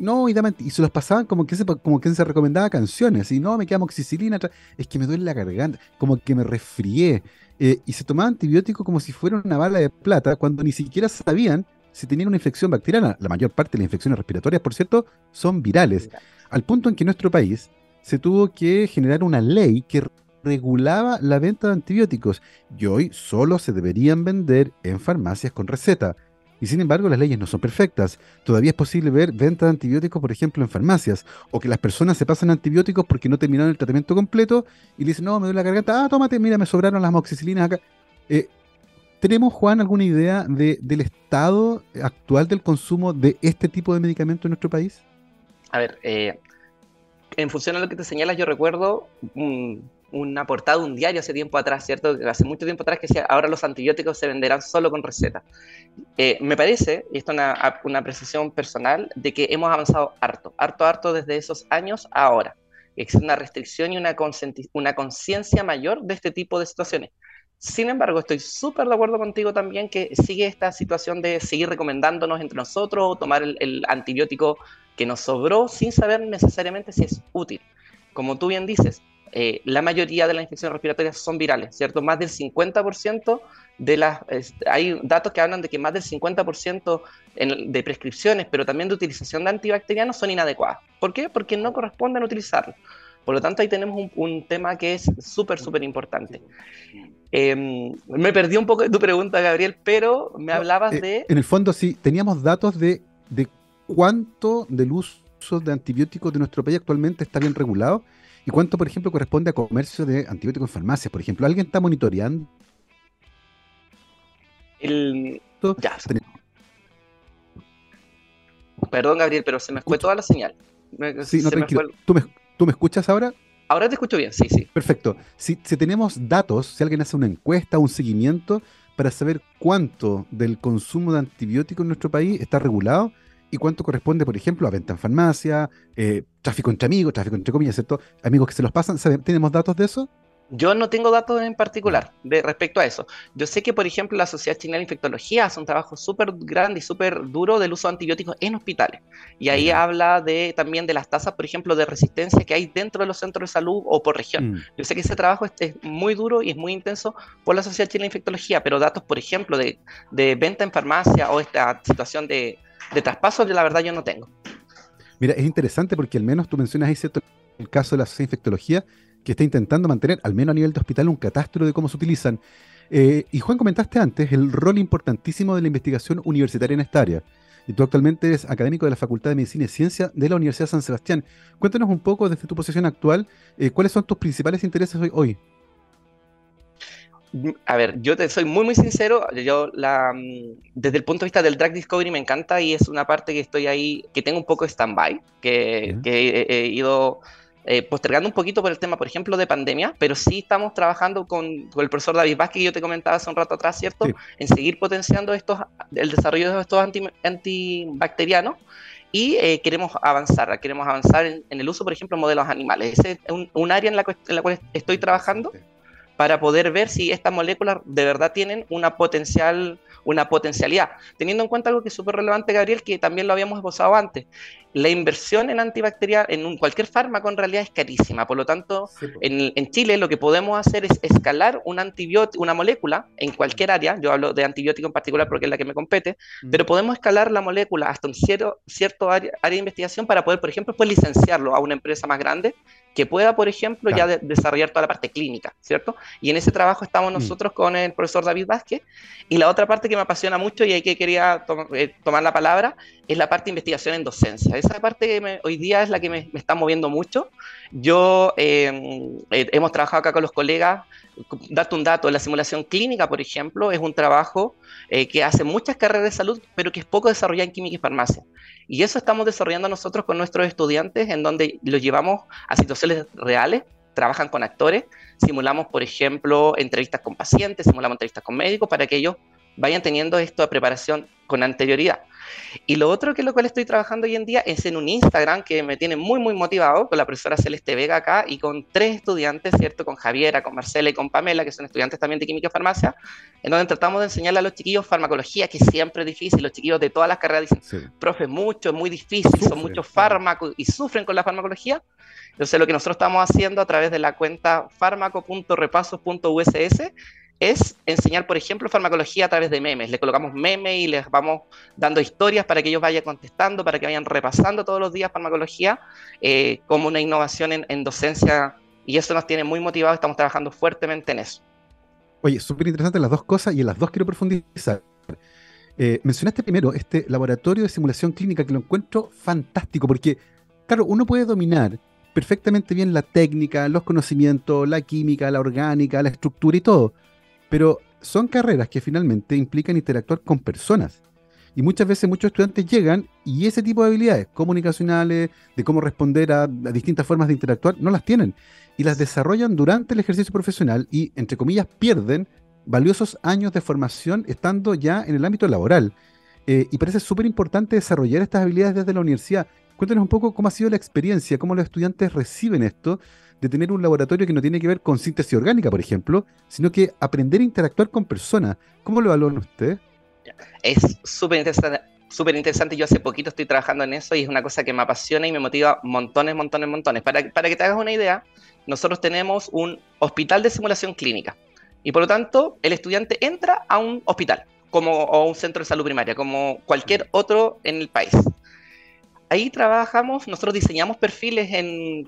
no, y, y, se los pasaban como que se, como que se recomendaba canciones, y no, me queda moxicilina, es que me duele la garganta, como que me resfrié. Eh, y se tomaba antibióticos como si fuera una bala de plata, cuando ni siquiera sabían si tenían una infección bacteriana. La mayor parte de las infecciones respiratorias, por cierto, son virales. Al punto en que nuestro país se tuvo que generar una ley que regulaba la venta de antibióticos y hoy solo se deberían vender en farmacias con receta. Y sin embargo, las leyes no son perfectas. Todavía es posible ver venta de antibióticos, por ejemplo, en farmacias, o que las personas se pasan antibióticos porque no terminaron el tratamiento completo y le dicen, no, me duele la garganta, ah, tómate, mira, me sobraron las moxicilinas acá. Eh, ¿Tenemos, Juan, alguna idea del estado actual del consumo de este tipo de medicamentos en nuestro país? A ver, eh, en función a lo que te señalas, yo recuerdo una portada de un diario hace tiempo atrás, ¿cierto? Hace mucho tiempo atrás que decía, ahora los antibióticos se venderán solo con receta. Eh, me parece, y esto es una, una apreciación personal, de que hemos avanzado harto, harto, harto desde esos años ahora. Existe una restricción y una conciencia mayor de este tipo de situaciones. Sin embargo, estoy súper de acuerdo contigo también que sigue esta situación de seguir recomendándonos entre nosotros tomar el antibiótico que nos sobró sin saber necesariamente si es útil. Como tú bien dices, eh, la mayoría de las infecciones respiratorias son virales, ¿cierto? Más del 50% de las... hay datos que hablan de que más del 50% de prescripciones, pero también de utilización de antibacterianos son inadecuadas. ¿Por qué? Porque no corresponden utilizarlo. Por lo tanto, ahí tenemos un, tema que es súper, súper importante. Em, me perdí un poco de tu pregunta, Gabriel, pero me hablabas eh, de... En el fondo, sí, teníamos datos de, de cuánto del uso de antibióticos de nuestro país actualmente está bien regulado ¿Y cuánto, por ejemplo, corresponde a comercio de antibióticos en farmacias? Por ejemplo, ¿alguien está monitoreando? El... Ya. Perdón, Gabriel, pero se me fue toda la señal. sí, no, tranquilo. ¿Tú, me, escuchas ahora? Ahora te escucho bien, sí, sí. Perfecto. Si, si tenemos datos, si alguien hace una encuesta, un seguimiento, para saber cuánto del consumo de antibióticos en nuestro país está regulado, y cuánto corresponde, por ejemplo, a venta en farmacia, eh, tráfico entre amigos, tráfico entre comillas, ¿cierto? Amigos que se los pasan, ¿tenemos datos de eso? Yo no tengo datos en particular de respecto a eso. Yo sé que, por ejemplo, la Sociedad Chilena de Infectología hace un trabajo súper grande y súper duro del uso de antibióticos en hospitales. Y ahí habla de, también de las tasas, por ejemplo, de resistencia que hay dentro de los centros de salud o por región. Mm. Yo sé que ese trabajo es, muy duro y es muy intenso por la Sociedad Chilena de Infectología, pero datos, por ejemplo, de, de venta en farmacia o esta situación de de traspaso, la verdad yo no tengo. Mira, es interesante porque al menos tú mencionas ahí cierto el caso de la sociedad infectología que está intentando mantener, al menos a nivel de hospital, un catastro de cómo se utilizan. Eh, y Juan, comentaste antes el rol importantísimo de la investigación universitaria en esta área. Y tú actualmente eres académico de la Facultad de Medicina y Ciencia de la Universidad de San Sebastián. Cuéntanos un poco desde tu posición actual, eh, ¿cuáles son tus principales intereses hoy? hoy? A ver, yo te soy muy, muy sincero. Yo, la, mm, desde el punto de vista del drag discovery, me encanta y es una parte que estoy ahí, que tengo un poco de stand-by, que, he, ido eh, postergando un poquito por el tema, por ejemplo, de pandemia, pero sí estamos trabajando con, el profesor David Vázquez, que yo te comentaba hace un rato atrás, ¿cierto? En seguir potenciando estos, el desarrollo de estos antibacterianos y eh, queremos avanzar, queremos avanzar en, el uso, por ejemplo, de modelos animales. Ese es un, área en la, en la, cual estoy trabajando para poder ver si estas moléculas de verdad tienen una potencial una potencialidad. Teniendo en cuenta algo que es súper relevante, Gabriel, que también lo habíamos esbozado antes. La inversión en antibacterial, en cualquier fármaco en realidad es carísima. Por lo tanto, en, Chile lo que podemos hacer es escalar un antibiótico, una molécula en cualquier área. Yo hablo de antibiótico en particular porque es la que me compete, mm. pero podemos escalar la molécula hasta un cierto, cierto área, de investigación para poder, por ejemplo, pues licenciarlo a una empresa más grande que pueda, por ejemplo, ya desarrollar toda la parte clínica, ¿cierto? Y en ese trabajo estamos mm. nosotros con el profesor David Vázquez. Y la otra parte que me apasiona mucho y ahí que quería eh, tomar la palabra es la parte de investigación en docencia. Esa parte que hoy día es la que me, está moviendo mucho. Yo em, eh, hemos trabajado acá con los colegas, date un dato, la simulación clínica, por ejemplo, es un trabajo eh, que hace muchas carreras de salud, pero que es poco desarrollado en química y farmacia. Y eso estamos desarrollando nosotros con nuestros estudiantes, en donde los llevamos a situaciones reales, trabajan con actores, simulamos, por ejemplo, entrevistas con pacientes, simulamos entrevistas con médicos para que ellos vayan teniendo esto de preparación con anterioridad. Y lo otro que lo cual estoy trabajando hoy en día es en un Instagram que me tiene muy, muy motivado con la profesora Celeste Vega acá y con tres estudiantes, ¿cierto? Con Javiera, con Marcela y con Pamela, que son estudiantes también de química y farmacia, en donde tratamos de enseñarle a los chiquillos farmacología, que siempre es difícil. Los chiquillos de todas las carreras dicen, profe, mucho, es muy difícil, son muchos fármacos y sufren con la farmacología. Entonces, lo que nosotros estamos haciendo a través de la cuenta fármaco.repasos.uss es enseñar, por ejemplo, farmacología a través de memes. Le colocamos memes y les vamos dando historias para que ellos vayan contestando, para que vayan repasando todos los días farmacología, eh, como una innovación en, docencia. Y eso nos tiene muy motivados, estamos trabajando fuertemente en eso. Oye, súper interesante las dos cosas y en las dos quiero profundizar. Eh, mencionaste primero este laboratorio de simulación clínica que lo encuentro fantástico porque, claro, uno puede dominar perfectamente bien la técnica, los conocimientos, la química, la orgánica, la estructura y todo, pero son carreras que finalmente implican interactuar con personas. Y muchas veces muchos estudiantes llegan y ese tipo de habilidades comunicacionales, de cómo responder a, distintas formas de interactuar, no las tienen. Y las desarrollan durante el ejercicio profesional y, entre comillas, pierden valiosos años de formación estando ya en el ámbito laboral. Eh, y parece súper importante desarrollar estas habilidades desde la universidad. Cuéntanos un poco cómo ha sido la experiencia, cómo los estudiantes reciben esto de tener un laboratorio que no tiene que ver con síntesis orgánica, por ejemplo, sino que aprender a interactuar con personas. ¿Cómo lo valoran ustedes? Es súper interesante. Súper interesante, yo hace poquito estoy trabajando en eso y es una cosa que me apasiona y me motiva montones, montones, montones. Para, para que te hagas una idea, nosotros tenemos un hospital de simulación clínica y por lo tanto el estudiante entra a un hospital como, o un centro de salud primaria, como cualquier otro en el país ahí trabajamos, nosotros diseñamos perfiles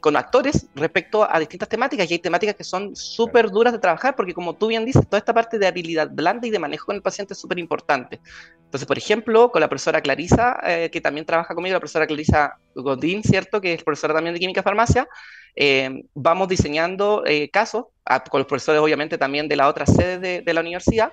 con actores respecto a distintas temáticas y hay temáticas que son súper duras de trabajar porque como tú bien dices, toda esta parte de habilidad blanda y de manejo con el paciente es súper importante. Entonces, por ejemplo, con la profesora Clarisa, eh, que también trabaja conmigo, la profesora Clarisa Godín, ¿cierto? Que es profesora también de Química Farmacia, eh, vamos diseñando eh, casos, con los profesores obviamente también de la otra sede de, la universidad,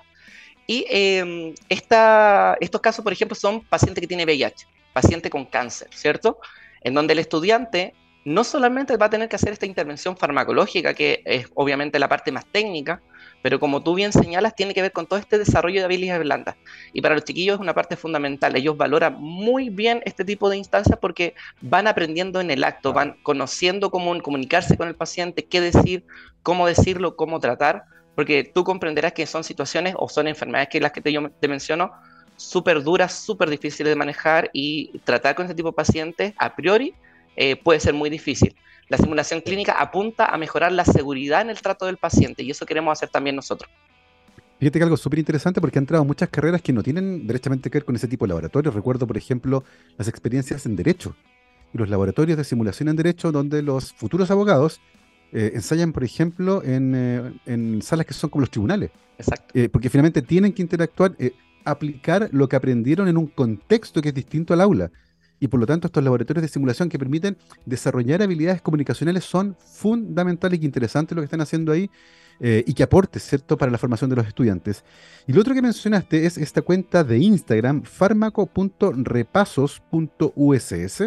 y em, estos casos, por ejemplo, son pacientes que tienen VIH paciente con cáncer, ¿cierto? En donde el estudiante no solamente va a tener que hacer esta intervención farmacológica, que es obviamente la parte más técnica, pero como tú bien señalas, tiene que ver con todo este desarrollo de habilidades blandas. Y para los chiquillos es una parte fundamental. Ellos valoran muy bien este tipo de instancias porque van aprendiendo en el acto, van conociendo cómo comunicarse con el paciente, qué decir, cómo decirlo, cómo tratar, porque tú comprenderás que son situaciones o son enfermedades que las que te, yo te menciono súper duras, súper difíciles de manejar y tratar con este tipo de pacientes a priori eh, puede ser muy difícil. La simulación clínica apunta a mejorar la seguridad en el trato del paciente y eso queremos hacer también nosotros. Fíjate que algo súper interesante porque han entrado muchas carreras que no tienen derechamente que ver con ese tipo de laboratorios. Recuerdo, por ejemplo, las experiencias en Derecho y los laboratorios de simulación en Derecho donde los futuros abogados eh, ensayan, por ejemplo, en, eh, en, salas que son como los tribunales. Exacto. porque finalmente tienen que interactuar aplicar lo que aprendieron en un contexto que es distinto al aula. Y por lo tanto, estos laboratorios de simulación que permiten desarrollar habilidades comunicacionales son fundamentales y interesantes lo que están haciendo ahí eh, y que aporte, ¿cierto?, para la formación de los estudiantes. Y lo otro que mencionaste es esta cuenta de Instagram, fármaco.repasos.uss.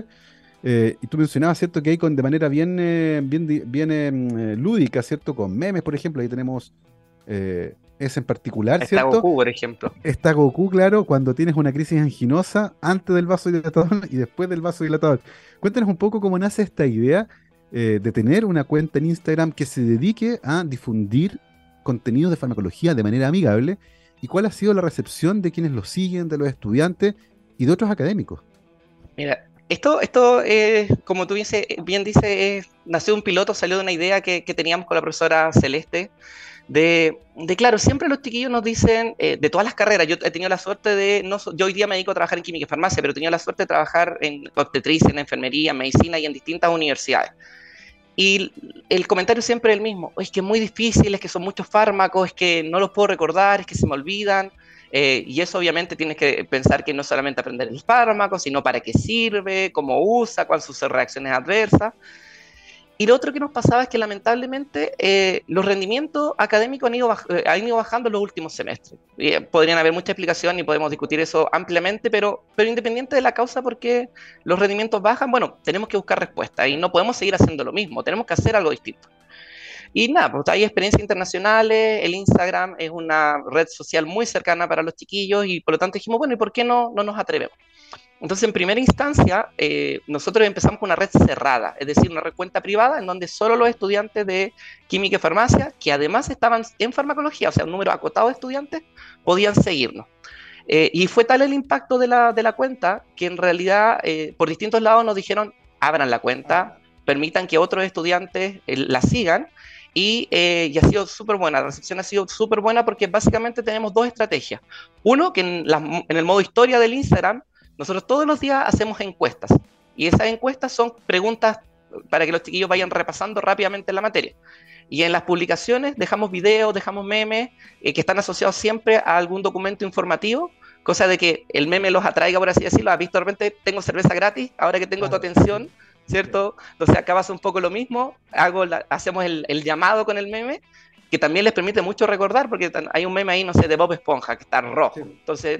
Eh, y tú mencionabas, ¿cierto?, que hay con, de manera bien, eh, bien, bien lúdica, ¿cierto?, con memes, por ejemplo, ahí tenemos es en particular, Está Goku, por ejemplo. Está Goku, claro, cuando tienes una crisis anginosa antes del vaso dilatador y después del vaso dilatador. Cuéntanos un poco cómo nace esta idea eh, de tener una cuenta en Instagram que se dedique a difundir contenido de farmacología de manera amigable y cuál ha sido la recepción de quienes lo siguen, de los estudiantes y de otros académicos. Mira, esto, esto como tú bien dices, nació de un piloto, salió de una idea que, que teníamos con la profesora Celeste de, claro, siempre los chiquillos nos dicen, eh, de todas las carreras, yo he tenido la suerte de, no, yo hoy día me dedico a trabajar en química y farmacia, pero he tenido la suerte de trabajar en obstetricia, en enfermería, en medicina y en distintas universidades. Y el comentario siempre es el mismo, es que es muy difícil, es que son muchos fármacos, es que no los puedo recordar, es que se me olvidan. Eh, y eso obviamente tienes que pensar que no solamente aprender el fármaco, sino para qué sirve, cómo usa, cuáles son sus reacciones adversas. Y lo otro que nos pasaba es que lamentablemente eh, los rendimientos académicos han ido, eh, han ido bajando en los últimos semestres. Eh, podrían haber mucha explicación y podemos discutir eso ampliamente, pero, pero independiente de la causa por qué los rendimientos bajan, bueno, tenemos que buscar respuestas y no podemos seguir haciendo lo mismo, tenemos que hacer algo distinto. Y nada, pues hay experiencias internacionales, el Instagram es una red social muy cercana para los chiquillos y por lo tanto dijimos, bueno, ¿y por qué no, no nos atrevemos? Entonces, en primera instancia, eh, nosotros empezamos con una red cerrada, es decir, una red cuenta privada en donde solo los estudiantes de química y farmacia, que además estaban en farmacología, o sea, un número acotado de estudiantes, podían seguirnos. Eh, y fue tal el impacto de la, de la cuenta que en realidad eh, por distintos lados nos dijeron, abran la cuenta, permitan que otros estudiantes la sigan y, eh, y ha sido súper buena. La recepción ha sido súper buena porque básicamente tenemos dos estrategias. Uno, que en, en el modo historia del Instagram, nosotros todos los días hacemos encuestas y esas encuestas son preguntas para que los chiquillos vayan repasando rápidamente la materia. Y en las publicaciones dejamos videos, dejamos memes eh, que están asociados siempre a algún documento informativo, cosa de que el meme los atraiga, por así decirlo. Has visto de repente, tengo cerveza gratis, ahora que tengo tu atención, ¿cierto? Entonces acabas un poco lo mismo, hago hacemos el, llamado con el meme, que también les permite mucho recordar, porque hay un meme ahí, no sé, de Bob Esponja, que está rojo, entonces,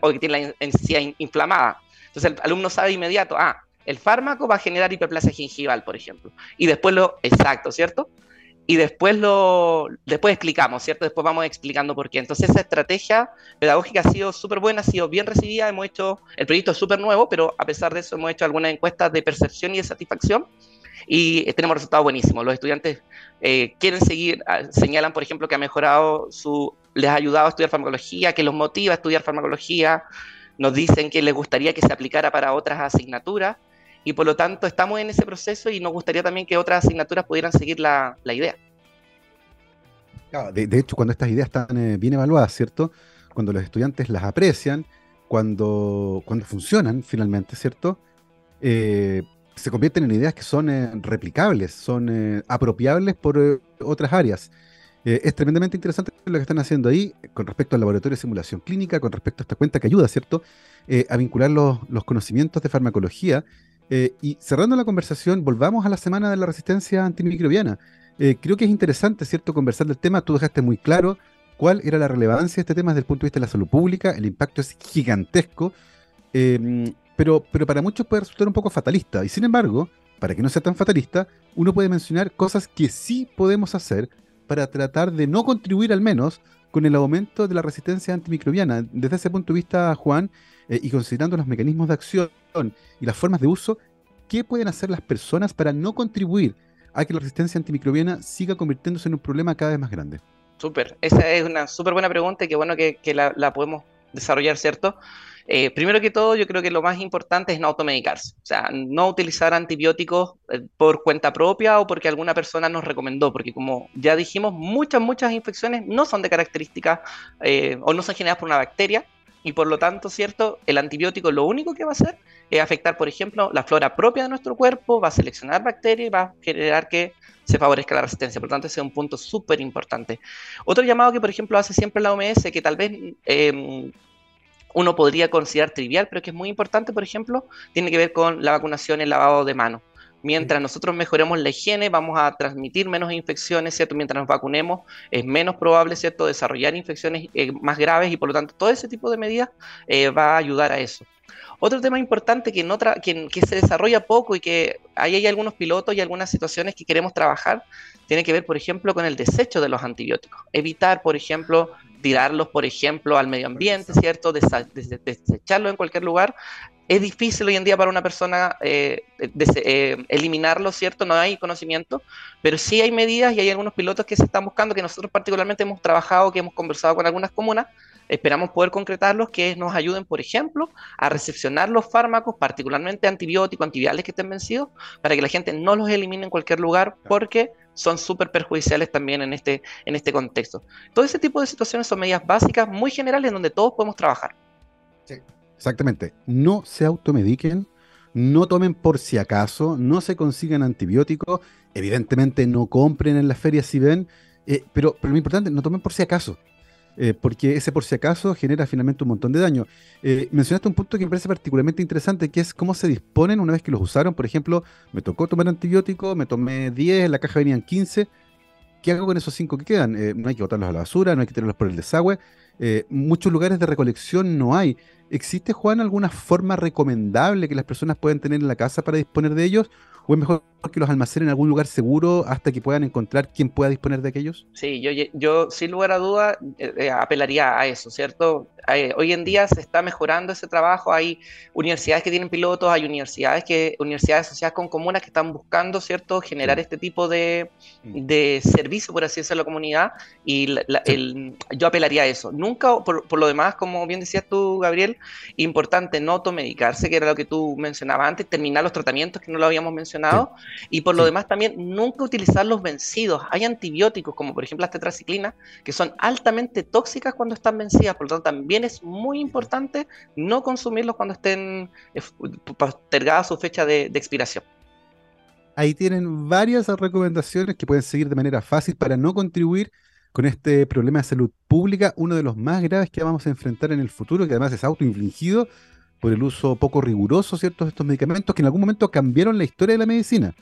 o que tiene la encía inflamada. Entonces el alumno sabe inmediato, ah, el fármaco va a generar hiperplasia gingival, por ejemplo. Y después lo, exacto, ¿cierto? y después lo después explicamos, ¿cierto? Después vamos explicando por qué. Entonces esa estrategia pedagógica ha sido súper buena, ha sido bien recibida, hemos hecho, el proyecto es súper nuevo, pero a pesar de eso hemos hecho algunas encuestas de percepción y de satisfacción y tenemos resultados buenísimos. Los estudiantes eh, quieren seguir, ah, señalan, por ejemplo, que ha mejorado su, les ha ayudado a estudiar farmacología, que los motiva a estudiar farmacología, nos dicen que les gustaría que se aplicara para otras asignaturas y por lo tanto estamos en ese proceso y nos gustaría también que otras asignaturas pudieran seguir la, idea. de, hecho, cuando estas ideas están eh, bien evaluadas, ¿cierto? Cuando los estudiantes las aprecian, cuando, cuando funcionan finalmente, ¿cierto? Eh, se convierten en ideas que son eh, replicables, son apropiables por otras áreas. es tremendamente interesante lo que están haciendo ahí con respecto al laboratorio de simulación clínica, con respecto a esta cuenta que ayuda, ¿cierto? a vincular los, los, conocimientos de farmacología eh, y cerrando la conversación, volvamos a la semana de la resistencia antimicrobiana. Eh, creo que es interesante, ¿cierto?, conversar del tema. Tú dejaste muy claro cuál era la relevancia de este tema desde el punto de vista de la salud pública. El impacto es gigantesco, pero, pero para muchos puede resultar un poco fatalista. Y sin embargo, para que no sea tan fatalista, uno puede mencionar cosas que sí podemos hacer para tratar de no contribuir al menos con el aumento de la resistencia antimicrobiana. Desde ese punto de vista, Juan, eh, y considerando los mecanismos de acción y las formas de uso, ¿qué pueden hacer las personas para no contribuir a que la resistencia antimicrobiana siga convirtiéndose en un problema cada vez más grande? Súper, esa es una súper buena pregunta y qué bueno que, la, podemos desarrollar, ¿cierto? Eh, primero que todo, yo creo que lo más importante es no automedicarse, o sea, no utilizar antibióticos eh, por cuenta propia o porque alguna persona nos recomendó, porque como ya dijimos, muchas, muchas infecciones no son de características o no son generadas por una bacteria, y por lo tanto, ¿cierto? El antibiótico lo único que va a hacer es afectar, por ejemplo, la flora propia de nuestro cuerpo, va a seleccionar bacterias y va a generar que se favorezca la resistencia. Por lo tanto, ese es un punto súper importante. Otro llamado que, por ejemplo, hace siempre la OMS, que tal vez em, uno podría considerar trivial, pero que es muy importante, por ejemplo, tiene que ver con la vacunación y el lavado de manos. Mientras nosotros mejoremos la higiene, vamos a transmitir menos infecciones, ¿cierto? Mientras nos vacunemos, es menos probable, ¿cierto?, desarrollar infecciones eh, más graves y por lo tanto todo ese tipo de medidas eh, va a ayudar a eso. Otro tema importante que, no que, se desarrolla poco y que ahí hay algunos pilotos y algunas situaciones que queremos trabajar, tiene que ver, por ejemplo, con el desecho de los antibióticos. Evitar, por ejemplo, tirarlos, por ejemplo, al medio ambiente, ¿cierto? desecharlos en cualquier lugar es difícil hoy en día para una persona eh, eh, eliminarlo, ¿cierto? No hay conocimiento, pero sí hay medidas y hay algunos pilotos que se están buscando, que nosotros particularmente hemos trabajado, que hemos conversado con algunas comunas, esperamos poder concretarlos, que nos ayuden, por ejemplo, a recepcionar los fármacos, particularmente antibióticos, antivirales que estén vencidos, para que la gente no los elimine en cualquier lugar, porque son súper perjudiciales también en este, en este contexto. Todo ese tipo de situaciones son medidas básicas, muy generales, donde todos podemos trabajar. Sí. Exactamente. No se automediquen, no tomen por si acaso, no se consigan antibióticos, evidentemente no compren en las ferias si ven, eh, pero, pero lo importante, no tomen por si acaso. Eh, porque ese por si acaso genera finalmente un montón de daño. Eh, mencionaste un punto que me parece particularmente interesante, que es cómo se disponen una vez que los usaron. Por ejemplo, me tocó tomar antibiótico, me tomé 10, en la caja venían 15. ¿Qué hago con esos 5 que quedan? no hay que botarlos a la basura, no hay que tirarlos por el desagüe. muchos lugares de recolección no hay. ¿Existe, Juan, alguna forma recomendable que las personas puedan tener en la casa para disponer de ellos? ¿O es mejor que los almacenen en algún lugar seguro hasta que puedan encontrar quien pueda disponer de aquellos? Sí, yo, yo sin lugar a duda eh, eh, apelaría a eso, ¿cierto? Eh, hoy en día se está mejorando ese trabajo, hay universidades que tienen pilotos, hay universidades que universidades asociadas con comunas que están buscando, ¿cierto?, generar este tipo de, mm. de, servicio, por así decirlo, a la comunidad, y el, yo apelaría a eso. Nunca, por, por, lo demás, como bien decías tú, Gabriel, importante no automedicarse, que era lo que tú mencionabas antes, terminar los tratamientos, que no lo habíamos mencionado, y por lo demás también nunca utilizar los vencidos. Hay antibióticos, como por ejemplo las tetraciclinas, que son altamente tóxicas cuando están vencidas, por lo tanto también es muy importante no consumirlos cuando estén eh, postergadas su fecha de, expiración. Ahí tienen varias recomendaciones que pueden seguir de manera fácil para no contribuir con este problema de salud pública, uno de los más graves que vamos a enfrentar en el futuro, que además es autoinfligido por el uso poco riguroso ¿cierto? de estos medicamentos que en algún momento cambiaron la historia de la medicina,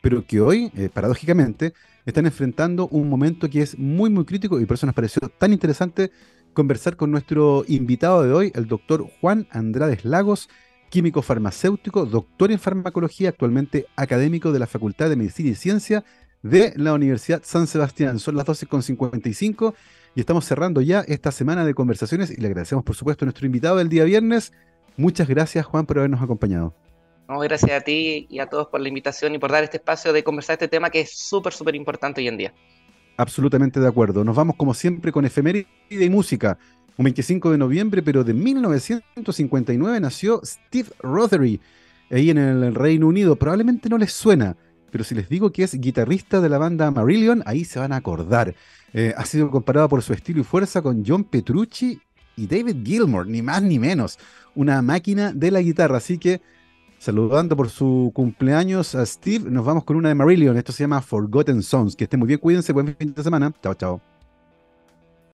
pero que hoy, eh, paradójicamente, están enfrentando un momento que es muy, muy crítico y por eso nos pareció tan interesante conversar con nuestro invitado de hoy, el doctor Juan Andrades Lagos, químico farmacéutico, doctor en farmacología, actualmente académico de la Facultad de Medicina y Ciencia de la Universidad San Sebastián. Son las 12.55 y estamos cerrando ya esta semana de conversaciones y le agradecemos por supuesto a nuestro invitado del día viernes. Muchas gracias Juan por habernos acompañado gracias a ti y a todos por la invitación y por dar este espacio de conversar este tema que es súper, súper importante hoy en día. Absolutamente de acuerdo. Nos vamos como siempre con efeméride y música. Un 25 de noviembre, pero de 1959 nació Steve Rothery, ahí en el Reino Unido. Probablemente no les suena, pero si les digo que es guitarrista de la banda Marillion, ahí se van a acordar. Eh, ha sido comparado por su estilo y fuerza con John Petrucci y David Gilmour, ni más ni menos. Una máquina de la guitarra, así que saludando por su cumpleaños a Steve, nos vamos con una de Marillion. Esto se llama Forgotten Songs. Que estén muy bien, cuídense, buen fin de semana. Chao, chao.